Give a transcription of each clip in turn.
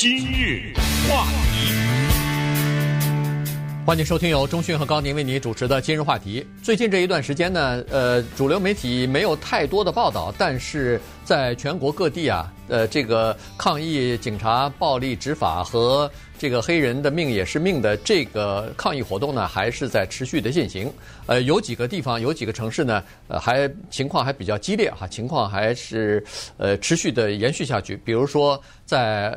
今日话题，欢迎收听由钟讯和高宁为您主持的今日话题。最近这一段时间呢，呃，主流媒体没有太多的报道，但是在全国各地啊，呃，这个抗议警察暴力执法和这个黑人的命也是命的这个抗议活动呢，还是在持续的进行。呃，有几个地方，有几个城市呢，呃，还情况还比较激烈哈，情况还是呃持续的延续下去。比如说在。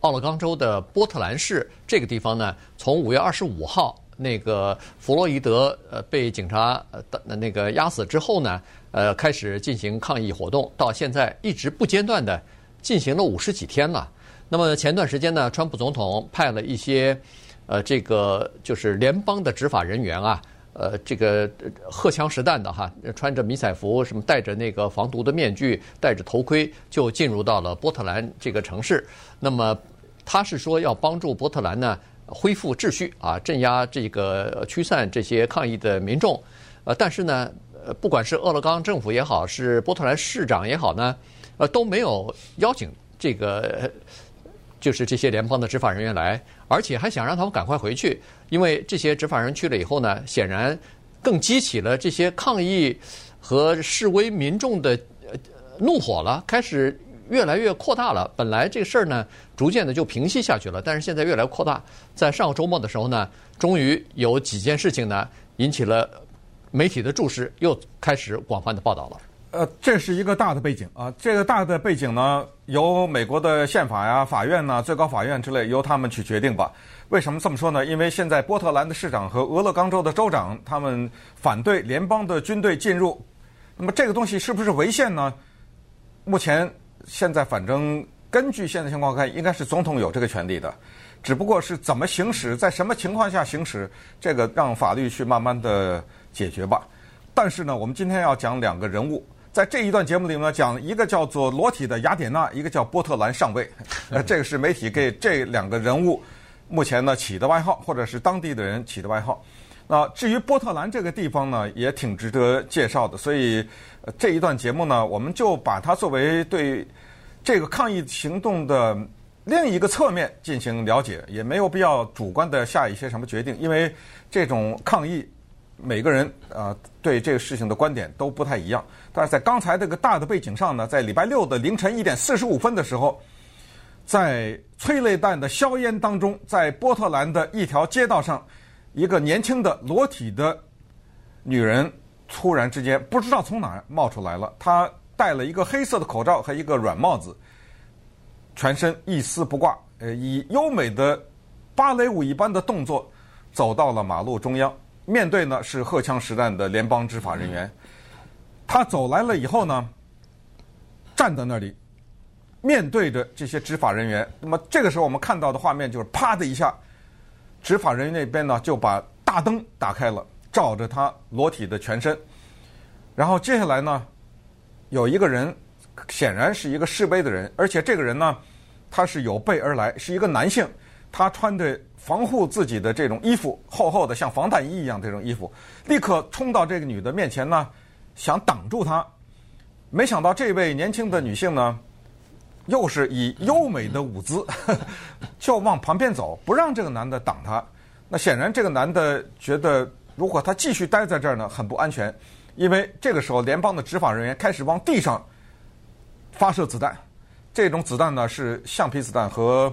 奥勒冈州的波特兰市这个地方呢，从五月二十五号那个弗洛伊德呃被警察呃那个压死之后呢，呃开始进行抗议活动，到现在一直不间断的进行了五十几天了。那么前段时间呢，川普总统派了一些呃这个就是联邦的执法人员啊。呃，这个荷枪实弹的哈，穿着迷彩服，什么戴着那个防毒的面具，戴着头盔，就进入到了波特兰这个城市。那么他是说要帮助波特兰呢恢复秩序啊，镇压这个驱散这些抗议的民众。呃，但是呢，呃，不管是俄勒冈政府也好，是波特兰市长也好呢，呃，都没有邀请这个。就是这些联邦的执法人员来，而且还想让他们赶快回去，因为这些执法人员去了以后呢，显然更激起了这些抗议和示威民众的怒火了，开始越来越扩大了。本来这个事儿呢，逐渐的就平息下去了，但是现在越来越扩大。在上个周末的时候呢，终于有几件事情呢，引起了媒体的注视，又开始广泛的报道了。呃，这是一个大的背景啊。这个大的背景呢，由美国的宪法呀、法院呐、最高法院之类，由他们去决定吧。为什么这么说呢？因为现在波特兰的市长和俄勒冈州的州长，他们反对联邦的军队进入。那么这个东西是不是违宪呢？目前现在反正根据现在情况看，应该是总统有这个权利的，只不过是怎么行使，在什么情况下行使，这个让法律去慢慢的解决吧。但是呢，我们今天要讲两个人物。在这一段节目里面讲一个叫做裸体的雅典娜，一个叫波特兰上尉。呃，这个是媒体给这两个人物目前呢起的外号，或者是当地的人起的外号。那至于波特兰这个地方呢，也挺值得介绍的。所以这一段节目呢，我们就把它作为对这个抗议行动的另一个侧面进行了解，也没有必要主观的下一些什么决定，因为这种抗议。每个人啊、对这个事情的观点都不太一样。但是在刚才这个大的背景上呢，在礼拜六的凌晨一点四十五分的时候，在催泪弹的硝烟当中，在波特兰的一条街道上，一个年轻的裸体的女人突然之间不知道从哪儿冒出来了。她戴了一个黑色的口罩和一个软帽子，全身一丝不挂，呃，以优美的芭蕾舞一般的动作走到了马路中央。面对呢是荷枪实弹的联邦执法人员，他走来了以后呢，站在那里，面对着这些执法人员。那么这个时候我们看到的画面就是啪的一下，执法人员那边呢就把大灯打开了，照着他裸体的全身。然后接下来呢，有一个人显然是一个示威的人，而且这个人呢，他是有备而来，是一个男性，他穿着。防护自己的这种衣服，厚厚的像防弹衣一样，这种衣服立刻冲到这个女的面前呢，想挡住她。没想到这位年轻的女性呢，又是以优美的舞姿，就往旁边走，不让这个男的挡他。那显然这个男的觉得，如果他继续待在这儿呢，很不安全，因为这个时候联邦的执法人员开始往地上发射子弹，这种子弹呢是橡皮子弹和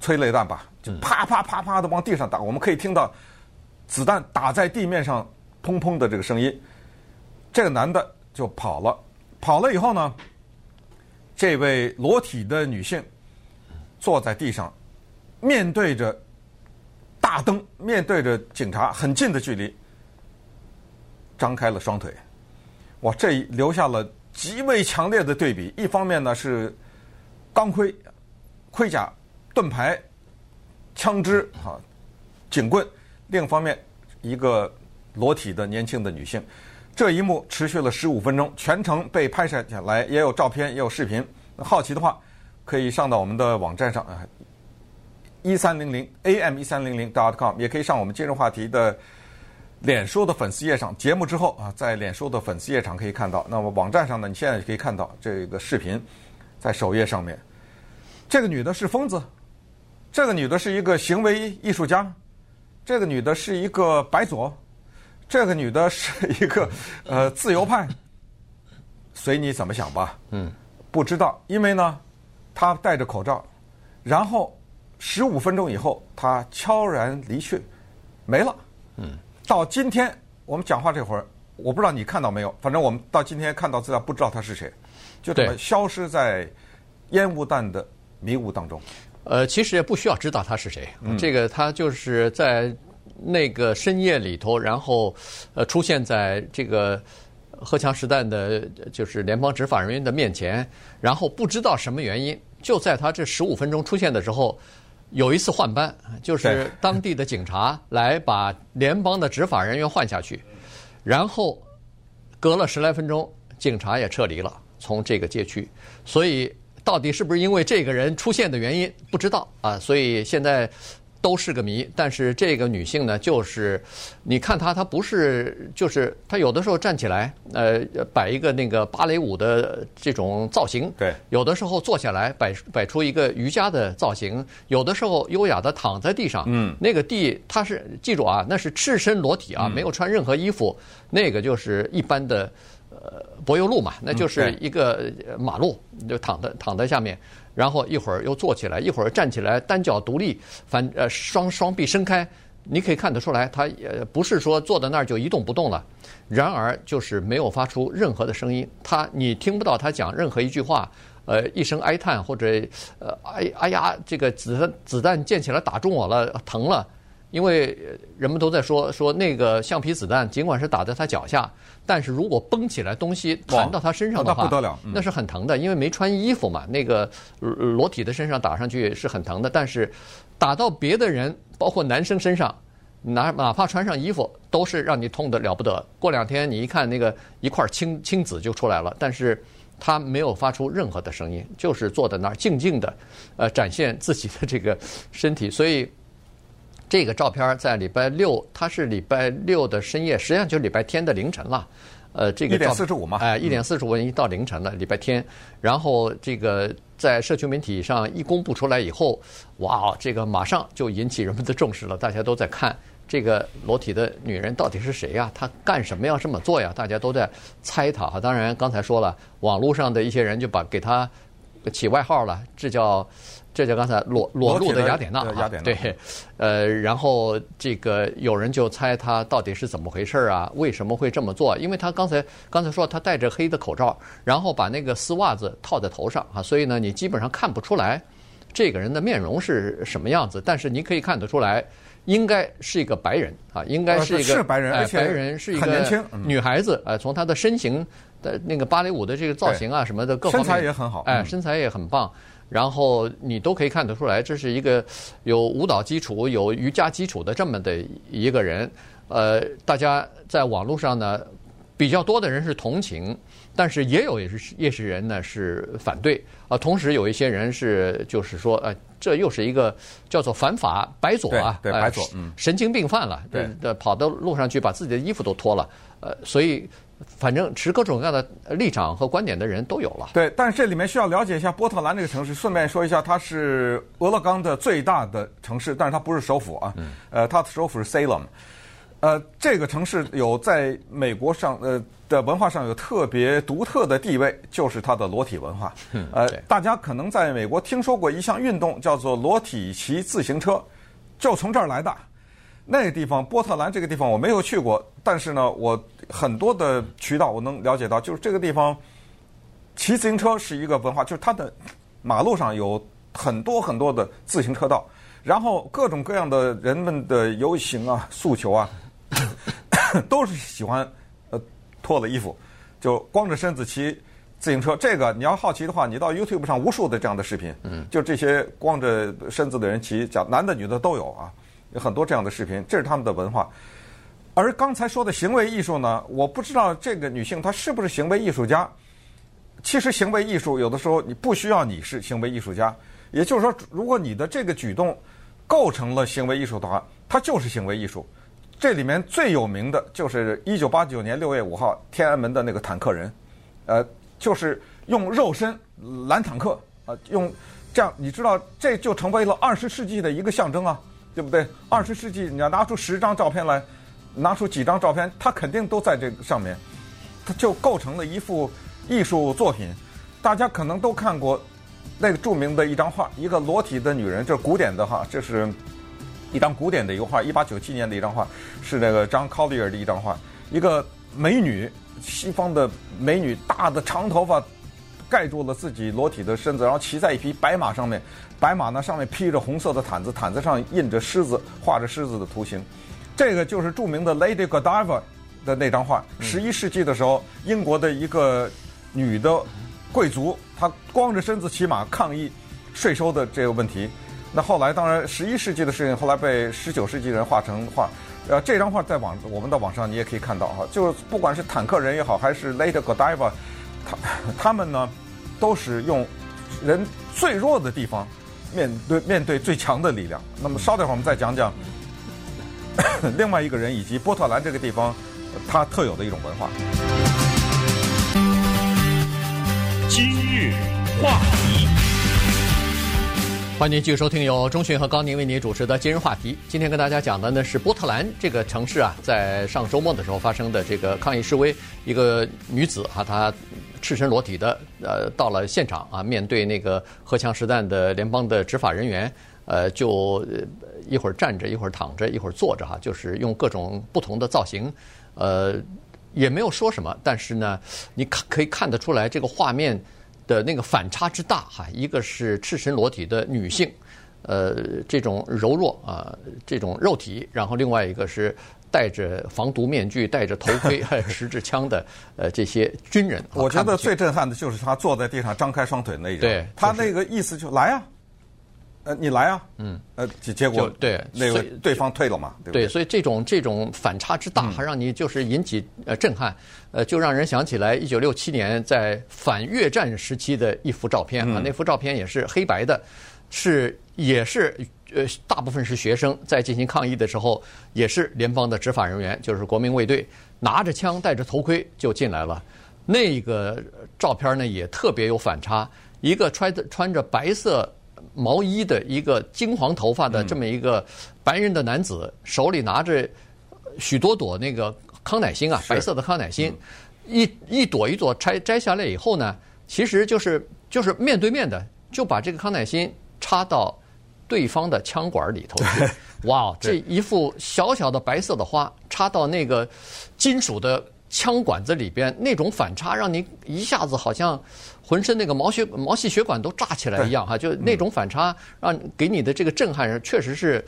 催泪弹吧。就啪啪啪啪的往地上打，我们可以听到子弹打在地面上砰砰的这个声音。这个男的就跑了，跑了以后呢，这位裸体的女性坐在地上，面对着大灯，面对着警察很近的距离，张开了双腿。哇，这留下了极为强烈的对比。一方面呢是钢盔、盔甲、盾牌。枪支啊，警棍；另一方面，一个裸体的年轻的女性。这一幕持续了十五分钟，全程被拍摄下来，也有照片，也有视频。好奇的话，可以上到我们的网站上啊，一三零零 am 一三零零 dot com，也可以上我们今日话题的脸书的粉丝页上。节目之后啊，在脸书的粉丝页上可以看到。那么网站上呢，你现在可以看到这个视频，在首页上面。这个女的是疯子，这个女的是一个行为艺术家，这个女的是一个白左，这个女的是一个呃自由派，随你怎么想吧。嗯，不知道，因为呢，她戴着口罩，然后十五分钟以后，她悄然离去，没了。嗯，到今天我们讲话这会儿，我不知道你看到没有，反正我们到今天看到资料，不知道她是谁，就这么消失在烟雾弹的迷雾当中。呃，其实也不需要知道他是谁，嗯、这个他就是在那个深夜里头，然后呃出现在这个荷枪实弹的，就是联邦执法人员的面前，然后不知道什么原因，就在他这十五分钟出现的时候，有一次换班，就是 当地的警察来把联邦的执法人员换下去，然后隔了十来分钟，警察也撤离了，从这个街区，所以。到底是不是因为这个人出现的原因不知道啊？所以现在都是个谜。但是这个女性呢，就是你看她，她不是就是她有的时候站起来，呃，摆一个那个芭蕾舞的这种造型；对，有的时候坐下来摆摆出一个瑜伽的造型；有的时候优雅的躺在地上。嗯，那个地她是记住啊，那是赤身裸体啊，没有穿任何衣服，那个就是一般的。呃，柏油路嘛，那就是一个马路，就躺在躺在下面，然后一会儿又坐起来，一会儿站起来，单脚独立，反呃双双臂伸开，你可以看得出来，他也不是说坐在那儿就一动不动了，然而就是没有发出任何的声音，他你听不到他讲任何一句话，呃，一声哀叹或者呃哎哎呀，这个子弹子弹溅起来打中我了，疼了。因为人们都在说说那个橡皮子弹，尽管是打在他脚下，但是如果崩起来东西弹到他身上的话，那不得了，那是很疼的。因为没穿衣服嘛，那个裸体的身上打上去是很疼的。但是打到别的人，包括男生身上，哪哪怕穿上衣服，都是让你痛得了不得。过两天你一看那个一块青青紫就出来了，但是他没有发出任何的声音，就是坐在那儿静静的，呃，展现自己的这个身体，所以。这个照片在礼拜六，它是礼拜六的深夜，实际上就是礼拜天的凌晨了。呃，这个一点四十五嘛，哎，一点四十五一到凌晨了，礼拜天。然后这个在社区媒体上一公布出来以后，哇，这个马上就引起人们的重视了。大家都在看这个裸体的女人到底是谁呀？她干什么要这么做呀？大家都在猜她哈。当然，刚才说了，网络上的一些人就把给她起外号了，这叫。这就刚才裸裸露的雅典娜啊，对，呃，然后这个有人就猜他到底是怎么回事啊？为什么会这么做？因为他刚才刚才说他戴着黑的口罩，然后把那个丝袜子套在头上啊，所以呢，你基本上看不出来这个人的面容是什么样子。但是你可以看得出来，应该是一个白人啊，应该是一个是白人，而且白人是一个女孩子啊，从她的身形的那个芭蕾舞的这个造型啊什么的各方面，身材也很好，哎，身材也很棒。然后你都可以看得出来，这是一个有舞蹈基础、有瑜伽基础的这么的一个人。呃，大家在网络上呢，比较多的人是同情，但是也有也是也是人呢是反对。啊，同时有一些人是就是说，呃，这又是一个叫做反法白左啊，对，对白左，嗯，神经病犯了，对，跑到路上去把自己的衣服都脱了，呃，所以。反正持各种各样的立场和观点的人都有了。对，但是这里面需要了解一下波特兰这个城市。顺便说一下，它是俄勒冈的最大的城市，但是它不是首府啊。嗯。呃，它的首府是 Salem。呃，这个城市有在美国上呃的文化上有特别独特的地位，就是它的裸体文化。嗯。呃，大家可能在美国听说过一项运动，叫做裸体骑自行车，就从这儿来的。那个地方，波特兰这个地方我没有去过，但是呢，我很多的渠道我能了解到，就是这个地方骑自行车是一个文化，就是它的马路上有很多很多的自行车道，然后各种各样的人们的游行啊、诉求啊，都是喜欢呃脱了衣服就光着身子骑自行车。这个你要好奇的话，你到 YouTube 上无数的这样的视频，嗯，就这些光着身子的人骑，讲男的女的都有啊。有很多这样的视频，这是他们的文化。而刚才说的行为艺术呢，我不知道这个女性她是不是行为艺术家。其实行为艺术有的时候你不需要你是行为艺术家，也就是说，如果你的这个举动构成了行为艺术的话，它就是行为艺术。这里面最有名的就是一九八九年六月五号天安门的那个坦克人，呃，就是用肉身拦坦克，呃，用这样你知道这就成为了二十世纪的一个象征啊，对不对？二十世纪你要拿出十张照片来，拿出几张照片，它肯定都在这个上面，它就构成了一幅艺术作品。大家可能都看过那个著名的一张画，一个裸体的女人，这是古典的哈，这是一张古典的一个画，一八九七年的一张画，是那个 John Collier 的一张画，一个美女，西方的美女，大的长头发。盖住了自己裸体的身子，然后骑在一匹白马上面，白马呢上面披着红色的毯子，毯子上印着狮子，画着狮子的图形。这个就是著名的 Lady Godiva 的那张画。十一世纪的时候，英国的一个女的贵族，她光着身子骑马抗议税收的这个问题。那后来当然十一世纪的事情，后来被十九世纪人画成画。呃，这张画在网我们的网上你也可以看到哈，就是不管是坦克人也好，还是 Lady Godiva，他他们呢。都是用人最弱的地方面对面对最强的力量。那么稍等会儿我们再讲讲 另外一个人以及波特兰这个地方它特有的一种文化。今日话题，欢迎您继续收听由钟迅和高宁为您主持的今日话题。今天跟大家讲的呢是波特兰这个城市啊，在上周末的时候发生的这个抗议示威，一个女子啊，她。赤身裸体的，呃，到了现场啊，面对那个荷枪实弹的联邦的执法人员，呃，就一会儿站着，一会儿躺着，一会儿坐着哈，就是用各种不同的造型，呃，也没有说什么，但是呢，你看可以看得出来这个画面的那个反差之大哈，一个是赤身裸体的女性，呃，这种柔弱啊，这种肉体，然后另外一个是。戴着防毒面具、戴着头盔、还有持着枪的呃这些军人，我觉得最震撼的就是他坐在地上张开双腿那一种。对，他那个意思就来啊，呃，你来啊，嗯，呃，结果对那个对方退了嘛，对对？对，所以这种这种反差之大，还让你就是引起呃震撼，呃，就让人想起来一九六七年在反越战时期的一幅照片啊，那幅照片也是黑白的，是也是。呃，大部分是学生在进行抗议的时候，也是联邦的执法人员，就是国民卫队，拿着枪、戴着头盔就进来了。那个照片呢，也特别有反差。一个穿着穿着白色毛衣的一个金黄头发的这么一个白人的男子，手里拿着许多朵那个康乃馨啊，白色的康乃馨，一一朵一朵摘摘下来以后呢，其实就是就是面对面的就把这个康乃馨插到。对方的枪管里头去，哇！这一副小小的白色的花插到那个金属的枪管子里边，那种反差让你一下子好像浑身那个毛血毛细血管都炸起来一样哈！就那种反差，让给你的这个震撼，确实是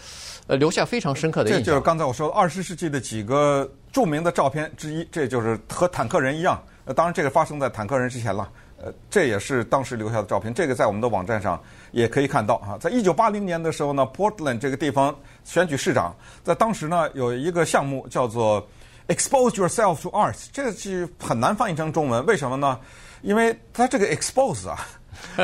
呃留下非常深刻的印象。这就是刚才我说二十世纪的几个著名的照片之一，这就是和坦克人一样。呃，当然这个发生在坦克人之前了。呃，这也是当时留下的照片。这个在我们的网站上也可以看到啊。在一九八零年的时候呢，Portland 这个地方选举市长，在当时呢有一个项目叫做 “Expose yourself to art”，这个是很难翻译成中文。为什么呢？因为它这个 “expose” 啊，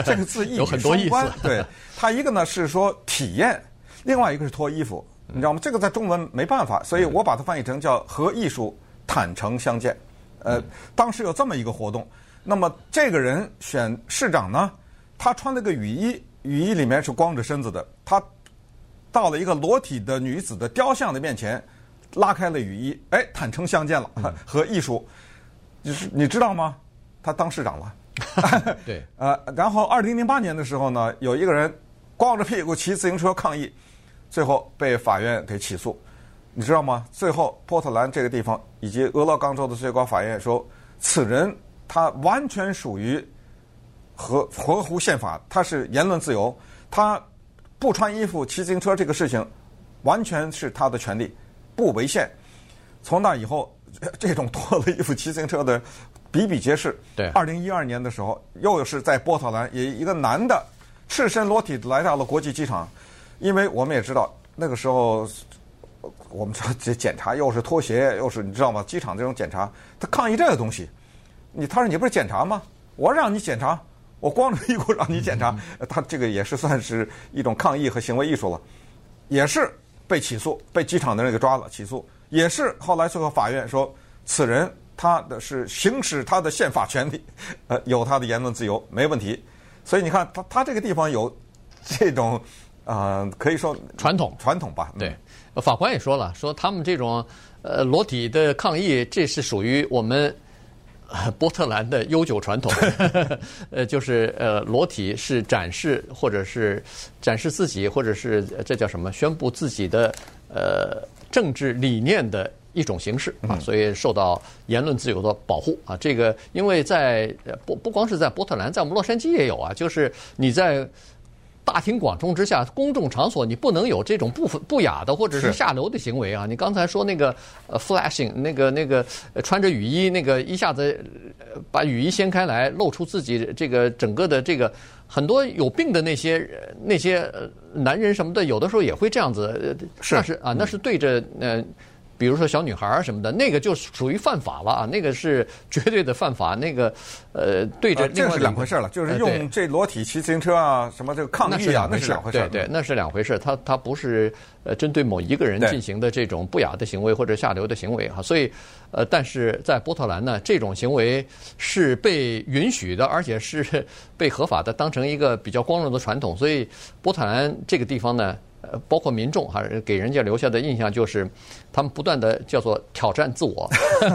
这个字 意义双关。对，它一个呢是说体验，另外一个是脱衣服，你知道吗？这个在中文没办法，所以我把它翻译成叫“和艺术坦诚相见”。呃，当时有这么一个活动。那么这个人选市长呢，他穿了个雨衣，雨衣里面是光着身子的。他到了一个裸体的女子的雕像的面前，拉开了雨衣，哎，坦诚相见了，和艺术，就是你知道吗？他当市长了。对。呃，然后二零零八年的时候呢，有一个人光着屁股骑自行车抗议，最后被法院给起诉。你知道吗？最后波特兰这个地方以及俄勒冈州的最高法院说，此人。他完全属于合合乎宪法，他是言论自由，他不穿衣服骑自行车这个事情，完全是他的权利，不违宪。从那以后，这种脱了衣服骑自行车的比比皆是。对，二零一二年的时候，又是在波特兰，也一个男的赤身裸体来到了国际机场，因为我们也知道那个时候，我们说这检查又是拖鞋，又是你知道吗？机场这种检查，他抗议这个东西。你他说你不是检查吗？我让你检查，我光着屁股让你检查，他这个也是算是一种抗议和行为艺术了，也是被起诉，被机场的人给抓了起诉，也是后来最后法院说此人他的是行使他的宪法权利，呃，有他的言论自由没问题，所以你看他他这个地方有这种啊、呃，可以说传统传统吧。对，法官也说了，说他们这种呃裸体的抗议，这是属于我们。波特兰的悠久传统，呃，就是呃，裸体是展示或者是展示自己，或者是这叫什么？宣布自己的呃政治理念的一种形式啊，所以受到言论自由的保护啊。这个因为在不不光是在波特兰，在我们洛杉矶也有啊，就是你在。大庭广众之下，公众场所你不能有这种不不雅的或者是下流的行为啊！你刚才说那个呃，flashing 那个那个穿着雨衣那个一下子把雨衣掀开来露出自己这个整个的这个很多有病的那些那些男人什么的，有的时候也会这样子，是那是啊，那是对着呃。比如说小女孩儿什么的，那个就属于犯法了啊！那个是绝对的犯法。那个，呃，对着这是两回事了，就是用这裸体骑自行车啊，什么这个抗议啊，那是两回事。对对，那是两回事。他他不是呃针对某一个人进行的这种不雅的行为或者下流的行为哈。所以，呃，但是在波特兰呢，这种行为是被允许的，而且是 被合法的，当成一个比较光荣的传统。所以，波特兰这个地方呢。呃，包括民众还是，给人家留下的印象就是，他们不断的叫做挑战自我，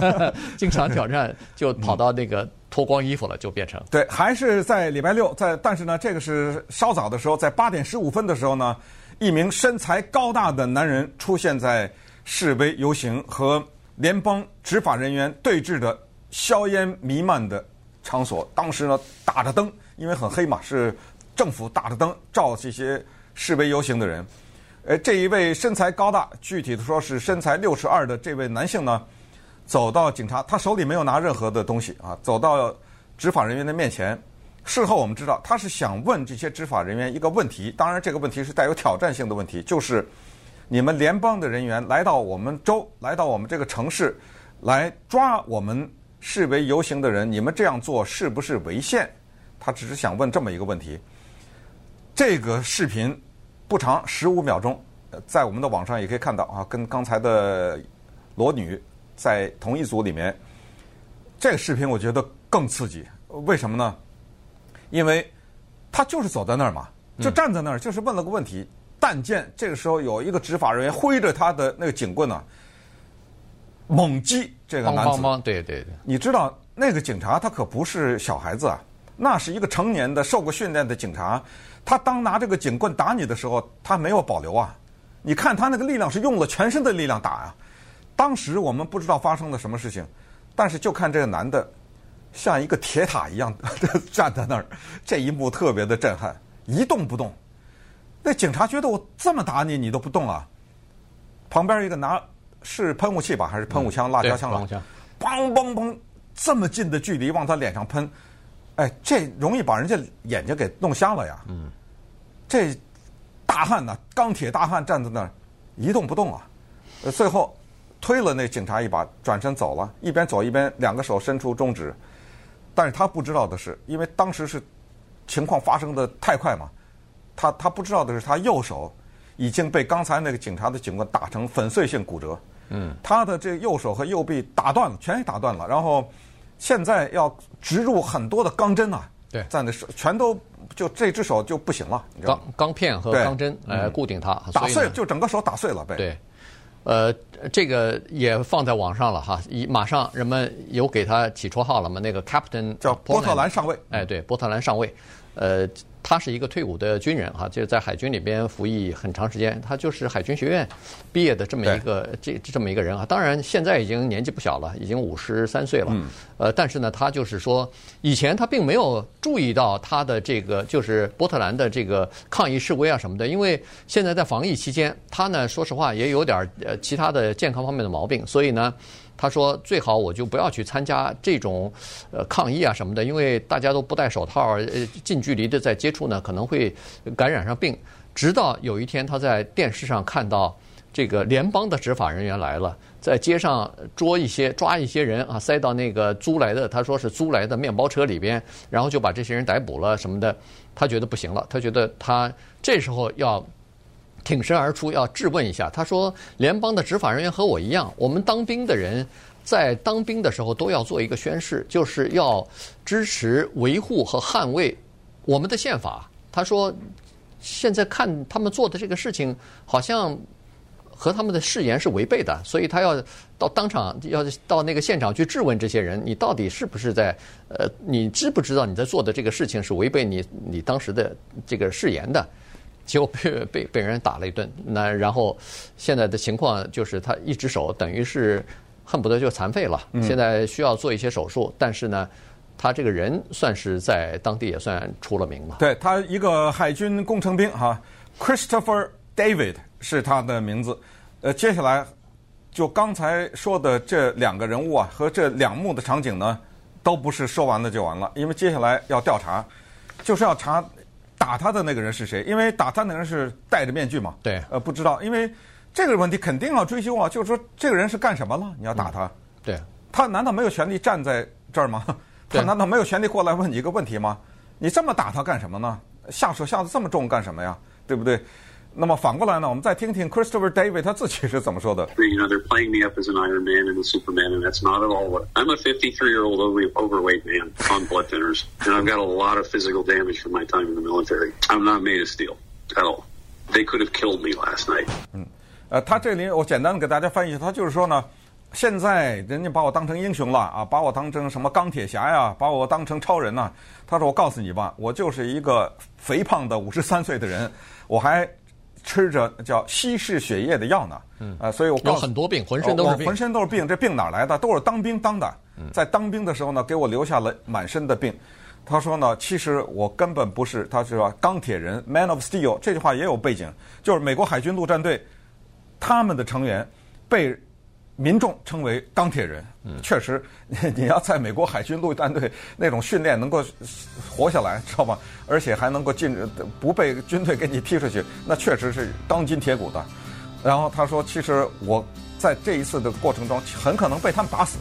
经常挑战，就跑到那个脱光衣服了，就变成对，还是在礼拜六，在但是呢，这个是稍早的时候，在八点十五分的时候呢，一名身材高大的男人出现在示威游行和联邦执法人员对峙的硝烟弥漫的场所，当时呢打着灯，因为很黑嘛，是政府打着灯照这些。示威游行的人，呃，这一位身材高大，具体的说是身材六十二的这位男性呢，走到警察，他手里没有拿任何的东西啊，走到执法人员的面前。事后我们知道，他是想问这些执法人员一个问题，当然这个问题是带有挑战性的问题，就是你们联邦的人员来到我们州，来到我们这个城市，来抓我们示威游行的人，你们这样做是不是违宪？他只是想问这么一个问题。这个视频。不长，十五秒钟，在我们的网上也可以看到啊，跟刚才的裸女在同一组里面。这个视频我觉得更刺激，为什么呢？因为他就是走在那儿嘛，就站在那儿，就是问了个问题。但见这个时候有一个执法人员挥着他的那个警棍呢，猛击这个男子。对对对。你知道那个警察他可不是小孩子啊，那是一个成年的、受过训练的警察。他当拿这个警棍打你的时候，他没有保留啊！你看他那个力量是用了全身的力量打啊！当时我们不知道发生了什么事情，但是就看这个男的像一个铁塔一样站在那儿，这一幕特别的震撼，一动不动。那警察觉得我这么打你，你都不动啊？旁边一个拿是喷雾器吧，还是喷雾枪、辣椒枪了？砰砰砰！这么近的距离往他脸上喷。哎，这容易把人家眼睛给弄瞎了呀！嗯，这大汉呐，钢铁大汉站在那儿一动不动啊。呃，最后推了那警察一把，转身走了，一边走一边两个手伸出中指。但是他不知道的是，因为当时是情况发生的太快嘛，他他不知道的是，他右手已经被刚才那个警察的警棍打成粉碎性骨折。嗯，他的这右手和右臂打断了，全打断了，然后。现在要植入很多的钢针啊，对，在那手全都就这只手就不行了，钢钢片和钢针来固定它，打碎就整个手打碎了呗。对，呃，这个也放在网上了哈，一马上人们有给他起绰号了嘛？那个 Captain 叫波特兰上尉，哎，对，波特兰上尉，呃。他是一个退伍的军人哈，就是在海军里边服役很长时间。他就是海军学院毕业的这么一个这这么一个人啊。当然现在已经年纪不小了，已经五十三岁了。嗯。呃，但是呢，他就是说，以前他并没有注意到他的这个就是波特兰的这个抗议示威啊什么的，因为现在在防疫期间，他呢说实话也有点呃其他的健康方面的毛病，所以呢。他说：“最好我就不要去参加这种呃抗议啊什么的，因为大家都不戴手套，呃，近距离的在接触呢，可能会感染上病。直到有一天，他在电视上看到这个联邦的执法人员来了，在街上捉一些抓一些人啊，塞到那个租来的他说是租来的面包车里边，然后就把这些人逮捕了什么的。他觉得不行了，他觉得他这时候要。”挺身而出，要质问一下。他说：“联邦的执法人员和我一样，我们当兵的人在当兵的时候都要做一个宣誓，就是要支持、维护和捍卫我们的宪法。”他说：“现在看他们做的这个事情，好像和他们的誓言是违背的，所以他要到当场要到那个现场去质问这些人，你到底是不是在呃，你知不知道你在做的这个事情是违背你你当时的这个誓言的？结果被被被人打了一顿，那然后现在的情况就是他一只手等于是恨不得就残废了，现在需要做一些手术，但是呢。他这个人算是在当地也算出了名嘛？对，他一个海军工程兵哈，Christopher David 是他的名字。呃，接下来就刚才说的这两个人物啊，和这两幕的场景呢，都不是说完了就完了，因为接下来要调查，就是要查打他的那个人是谁，因为打他那个人是戴着面具嘛。对。呃，不知道，因为这个问题肯定要追究啊，就是说这个人是干什么了？你要打他？嗯、对。他难道没有权利站在这儿吗？他难道没有权利过来问你一个问题吗？你这么打他干什么呢？下手下的这么重干什么呀？对不对？那么反过来呢？我们再听听 Christopher David 他自己是怎么说的。You know, they're playing me up as an Iron Man and a Superman, and that's not at all what I'm a 53-year-old overweight man on blood thinners, and I've got a lot of physical damage from my time in the military. I'm not made of steel at all. They could have killed me last night. 嗯，呃，他这里我简单的给大家翻译一下，他就是说呢。现在人家把我当成英雄了啊，把我当成什么钢铁侠呀，把我当成超人呐。他说：“我告诉你吧，我就是一个肥胖的五十三岁的人，我还吃着叫稀释血液的药呢。嗯，啊，所以我有很多病，浑身都是病，浑身都是病。这病哪来的？都是当兵当的。在当兵的时候呢，给我留下了满身的病。他说呢，其实我根本不是，他说钢铁人 （Man of Steel） 这句话也有背景，就是美国海军陆战队他们的成员被。民众称为钢铁人，确实，你要在美国海军陆战队那种训练能够活下来，知道吗？而且还能够进不被军队给你踢出去，那确实是钢筋铁骨的。然后他说：“其实我在这一次的过程中，很可能被他们打死。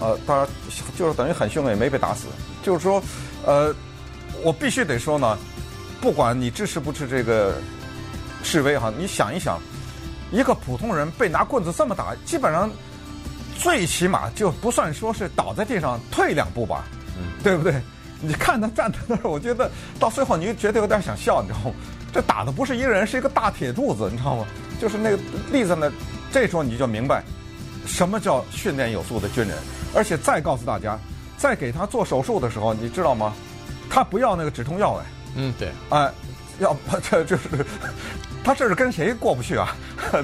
呃，当然就是等于很凶，也没被打死。就是说，呃，我必须得说呢，不管你支持不支持这个示威哈，你想一想。”一个普通人被拿棍子这么打，基本上最起码就不算说是倒在地上退两步吧，嗯，对不对？你看他站在那儿，我觉得到最后你就觉得有点想笑，你知道吗？这打的不是一个人，是一个大铁柱子，你知道吗？就是那个立在那。这时候你就明白什么叫训练有素的军人。而且再告诉大家，在给他做手术的时候，你知道吗？他不要那个止痛药哎，嗯，对，哎，要不这就是。他这是跟谁过不去啊？就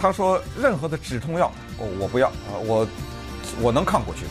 他说任何的止痛药，我我不要啊，我我能抗过去。